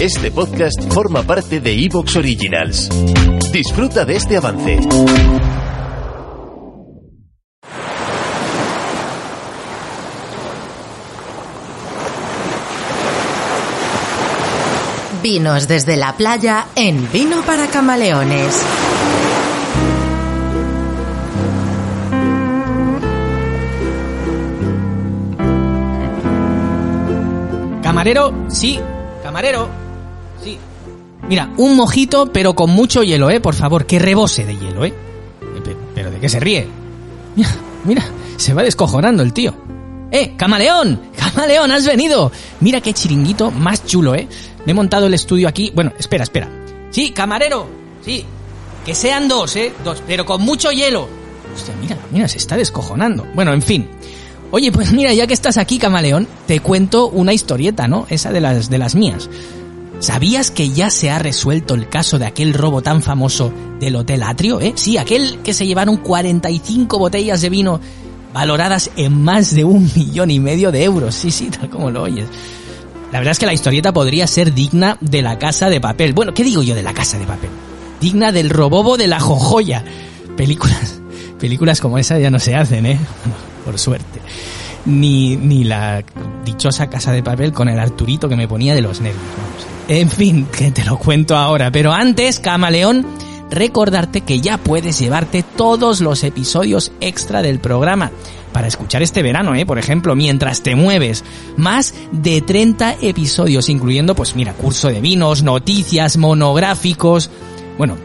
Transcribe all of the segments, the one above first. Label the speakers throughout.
Speaker 1: Este podcast forma parte de Evox Originals. Disfruta de este avance.
Speaker 2: Vinos desde la playa en Vino para Camaleones.
Speaker 3: Camarero, sí. Camarero. Mira, un mojito, pero con mucho hielo, ¿eh? Por favor, que rebose de hielo, ¿eh? Pe- ¿Pero de qué se ríe? Mira, mira, se va descojonando el tío. ¡Eh, camaleón! ¡Camaleón, has venido! Mira qué chiringuito más chulo, ¿eh? Me he montado el estudio aquí. Bueno, espera, espera. Sí, camarero, sí. Que sean dos, ¿eh? Dos, pero con mucho hielo. Hostia, mira, mira, se está descojonando. Bueno, en fin. Oye, pues mira, ya que estás aquí, camaleón, te cuento una historieta, ¿no? Esa de las, de las mías. ¿Sabías que ya se ha resuelto el caso de aquel robo tan famoso del Hotel Atrio, eh? Sí, aquel que se llevaron 45 botellas de vino valoradas en más de un millón y medio de euros. Sí, sí, tal como lo oyes. La verdad es que la historieta podría ser digna de la casa de papel. Bueno, ¿qué digo yo de la casa de papel? Digna del robobo de la jojoya. Películas, películas como esa ya no se hacen, ¿eh? Por suerte. Ni, ni la dichosa casa de papel con el Arturito que me ponía de los nervios. vamos. En fin, que te lo cuento ahora. Pero antes, Camaleón, recordarte que ya puedes llevarte todos los episodios extra del programa para escuchar este verano, ¿eh? Por ejemplo, mientras te mueves. Más de 30 episodios, incluyendo, pues mira, curso de vinos, noticias, monográficos. Bueno,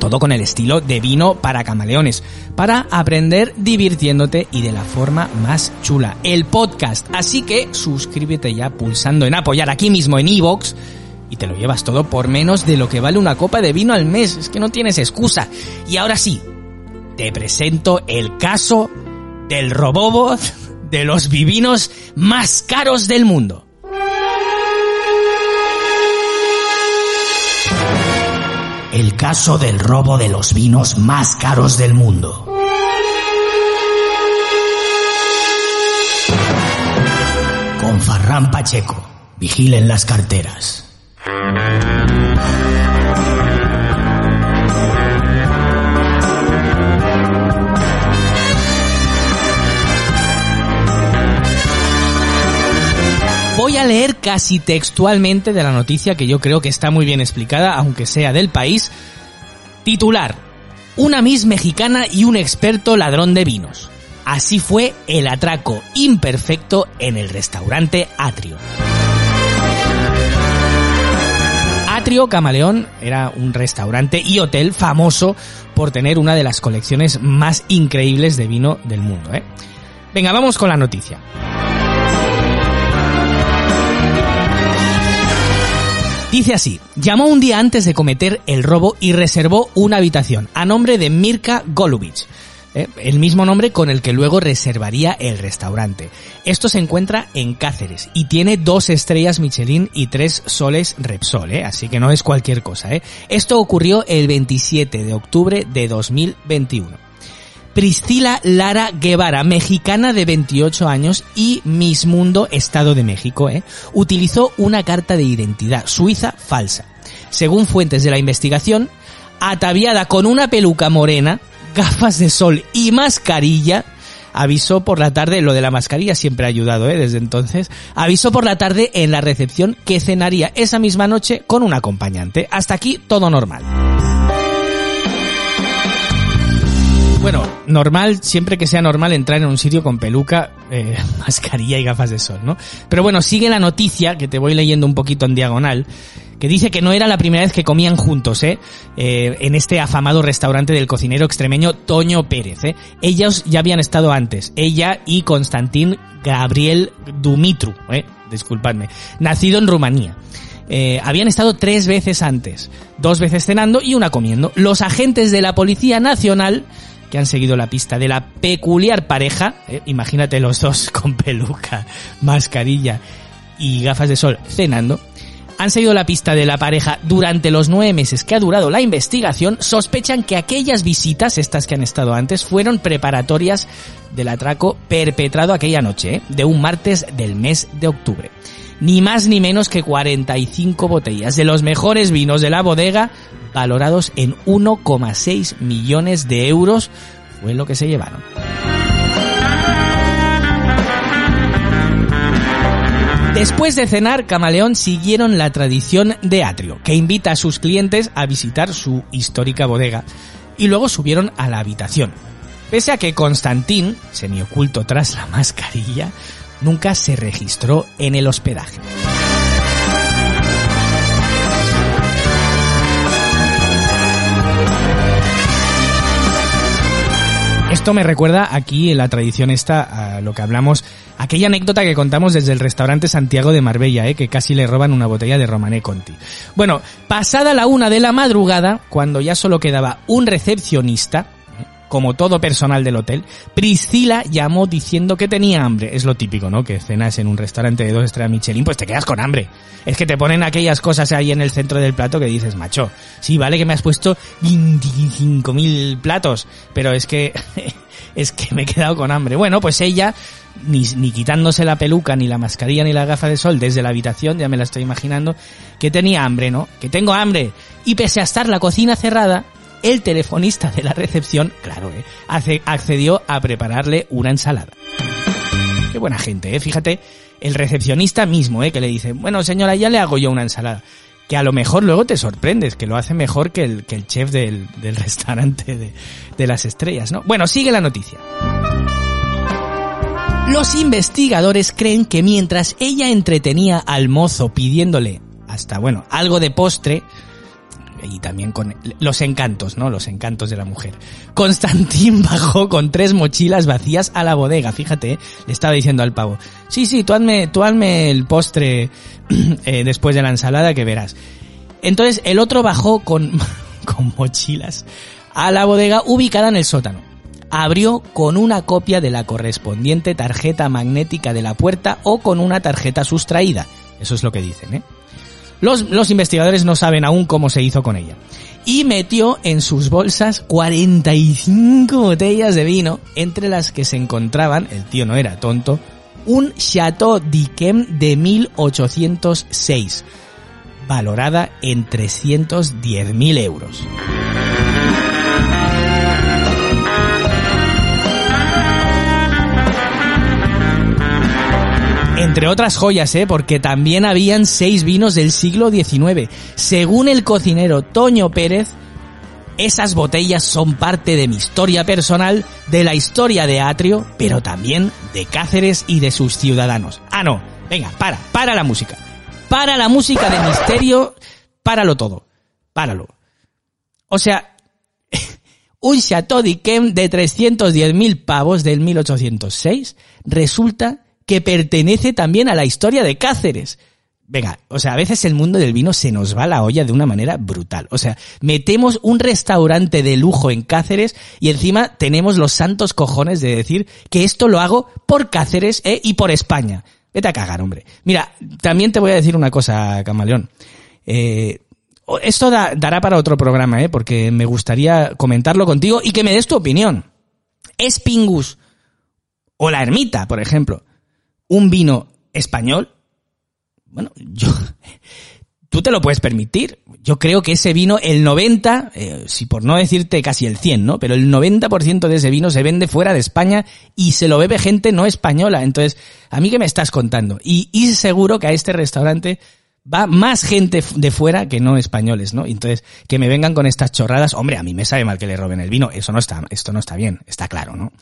Speaker 3: todo con el estilo de vino para camaleones, para aprender divirtiéndote y de la forma más chula, el podcast. Así que suscríbete ya pulsando en apoyar aquí mismo en iVoox y te lo llevas todo por menos de lo que vale una copa de vino al mes. Es que no tienes excusa. Y ahora sí, te presento el caso del robobo de los vivinos más caros del mundo. El caso del robo de los vinos más caros del mundo. Con Farrán Pacheco. Vigilen las carteras. Voy a leer casi textualmente de la noticia que yo creo que está muy bien explicada, aunque sea del país. Titular. Una Miss mexicana y un experto ladrón de vinos. Así fue el atraco imperfecto en el restaurante Atrio. Atrio Camaleón era un restaurante y hotel famoso por tener una de las colecciones más increíbles de vino del mundo. ¿eh? Venga, vamos con la noticia. Dice así, llamó un día antes de cometer el robo y reservó una habitación a nombre de Mirka Golovich, ¿eh? el mismo nombre con el que luego reservaría el restaurante. Esto se encuentra en Cáceres y tiene dos estrellas Michelin y tres soles Repsol, ¿eh? así que no es cualquier cosa. ¿eh? Esto ocurrió el 27 de octubre de 2021. Priscila Lara Guevara, mexicana de 28 años y Miss Mundo, Estado de México, ¿eh? utilizó una carta de identidad suiza falsa. Según fuentes de la investigación, ataviada con una peluca morena, gafas de sol y mascarilla, avisó por la tarde, lo de la mascarilla siempre ha ayudado ¿eh? desde entonces, avisó por la tarde en la recepción que cenaría esa misma noche con un acompañante. Hasta aquí todo normal. Bueno, normal, siempre que sea normal entrar en un sitio con peluca, eh, mascarilla y gafas de sol, ¿no? Pero bueno, sigue la noticia, que te voy leyendo un poquito en diagonal, que dice que no era la primera vez que comían juntos, ¿eh? eh en este afamado restaurante del cocinero extremeño Toño Pérez, ¿eh? Ellos ya habían estado antes, ella y Constantín Gabriel Dumitru, ¿eh? Disculpadme, nacido en Rumanía. Eh, habían estado tres veces antes, dos veces cenando y una comiendo. Los agentes de la Policía Nacional que han seguido la pista de la peculiar pareja, eh, imagínate los dos con peluca, mascarilla y gafas de sol cenando, han seguido la pista de la pareja durante los nueve meses que ha durado la investigación, sospechan que aquellas visitas, estas que han estado antes, fueron preparatorias del atraco perpetrado aquella noche, eh, de un martes del mes de octubre. Ni más ni menos que 45 botellas de los mejores vinos de la bodega, valorados en 1,6 millones de euros, fue lo que se llevaron. Después de cenar, Camaleón siguieron la tradición de Atrio, que invita a sus clientes a visitar su histórica bodega, y luego subieron a la habitación. Pese a que Constantín, semioculto tras la mascarilla, nunca se registró en el hospedaje. Esto me recuerda aquí en la tradición esta a lo que hablamos, aquella anécdota que contamos desde el restaurante Santiago de Marbella, ¿eh? que casi le roban una botella de Romané Conti. Bueno, pasada la una de la madrugada, cuando ya solo quedaba un recepcionista, como todo personal del hotel, Priscila llamó diciendo que tenía hambre. Es lo típico, ¿no? Que cenas en un restaurante de dos estrellas Michelin, pues te quedas con hambre. Es que te ponen aquellas cosas ahí en el centro del plato que dices, macho, sí, vale que me has puesto 25.000 platos, pero es que, es que me he quedado con hambre. Bueno, pues ella, ni, ni quitándose la peluca, ni la mascarilla, ni la gafa de sol desde la habitación, ya me la estoy imaginando, que tenía hambre, ¿no? Que tengo hambre. Y pese a estar la cocina cerrada, el telefonista de la recepción, claro, ¿eh? accedió a prepararle una ensalada. Qué buena gente, ¿eh? Fíjate, el recepcionista mismo, ¿eh? Que le dice, bueno señora, ya le hago yo una ensalada. Que a lo mejor luego te sorprendes, que lo hace mejor que el, chef del, restaurante de las estrellas, ¿no? Bueno, sigue la noticia. Los investigadores creen que mientras ella entretenía al mozo pidiéndole hasta, bueno, algo de postre, y también con los encantos, ¿no? Los encantos de la mujer. Constantín bajó con tres mochilas vacías a la bodega, fíjate, ¿eh? le estaba diciendo al pavo, sí, sí, tú hazme, tú hazme el postre eh, después de la ensalada que verás. Entonces el otro bajó con, con mochilas a la bodega ubicada en el sótano. Abrió con una copia de la correspondiente tarjeta magnética de la puerta o con una tarjeta sustraída. Eso es lo que dicen, ¿eh? Los, investigadores no saben aún cómo se hizo con ella. Y metió en sus bolsas 45 botellas de vino, entre las que se encontraban, el tío no era tonto, un Chateau d'Yquem de 1806, valorada en 310.000 euros. Entre otras joyas, ¿eh? Porque también habían seis vinos del siglo XIX. Según el cocinero Toño Pérez, esas botellas son parte de mi historia personal, de la historia de Atrio, pero también de Cáceres y de sus ciudadanos. Ah, no. Venga, para, para la música. Para la música de misterio, páralo todo. Páralo. O sea, un Chateau d'Yquem de 310.000 pavos del 1806 resulta que pertenece también a la historia de Cáceres. Venga, o sea, a veces el mundo del vino se nos va la olla de una manera brutal. O sea, metemos un restaurante de lujo en Cáceres y encima tenemos los santos cojones de decir que esto lo hago por Cáceres ¿eh? y por España. Vete a cagar, hombre. Mira, también te voy a decir una cosa, Camaleón. Eh, esto dará para otro programa, ¿eh? porque me gustaría comentarlo contigo y que me des tu opinión. ¿Es Pingus o la ermita, por ejemplo? Un vino español, bueno, yo, tú te lo puedes permitir. Yo creo que ese vino, el 90, eh, si por no decirte casi el 100, ¿no? Pero el 90% de ese vino se vende fuera de España y se lo bebe gente no española. Entonces, ¿a mí qué me estás contando? Y, y seguro que a este restaurante va más gente de fuera que no españoles, ¿no? Entonces, que me vengan con estas chorradas, hombre, a mí me sabe mal que le roben el vino, eso no está, esto no está bien, está claro, ¿no?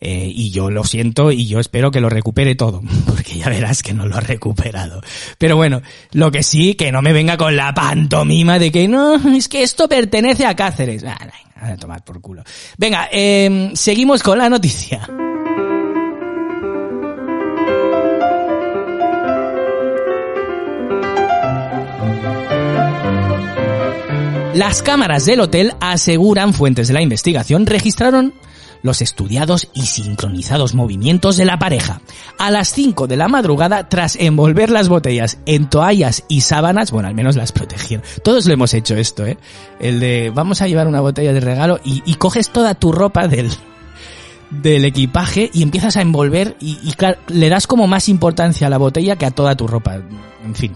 Speaker 3: Eh, y yo lo siento y yo espero que lo recupere todo, porque ya verás que no lo ha recuperado. Pero bueno, lo que sí, que no me venga con la pantomima de que no, es que esto pertenece a Cáceres. Ah, a tomar por culo. Venga, eh, seguimos con la noticia. Las cámaras del hotel aseguran, fuentes de la investigación, registraron los estudiados y sincronizados movimientos de la pareja. A las 5 de la madrugada, tras envolver las botellas en toallas y sábanas, bueno, al menos las protegieron. Todos lo hemos hecho esto, ¿eh? El de vamos a llevar una botella de regalo y, coges toda tu ropa del, del equipaje y empiezas a envolver y, y claro, le das como más importancia a la botella que a toda tu ropa. En fin.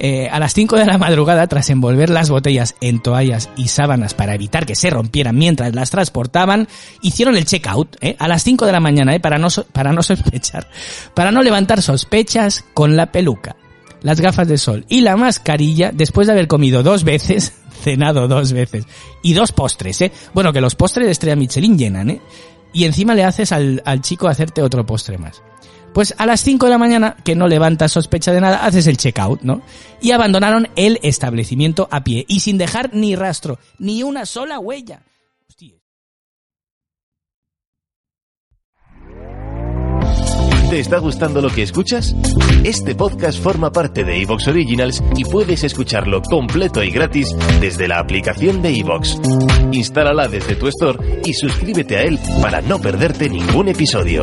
Speaker 3: Eh, a las 5 de la madrugada, tras envolver las botellas en toallas y sábanas para evitar que se rompieran mientras las transportaban, hicieron el checkout, ¿eh? a las 5 de la mañana, ¿eh? para, no para no sospechar, para no levantar sospechas con la peluca, las gafas de sol y la mascarilla, después de haber comido dos veces, cenado dos veces, y dos postres, ¿eh? Bueno, que los postres de Estrella Michelin llenan, ¿eh? Y encima le haces al, al chico hacerte otro postre más. Pues a las 5 de la mañana, que no levantas sospecha de nada, haces el checkout, ¿no? Y abandonaron el establecimiento a pie y sin dejar ni rastro, ni una sola huella.
Speaker 1: ¿Te está gustando lo que escuchas? Este podcast forma parte de Evox Originals y puedes escucharlo completo y gratis desde la aplicación de Evox. Instálala desde tu store y suscríbete a él para no perderte ningún episodio.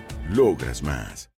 Speaker 4: Logras más.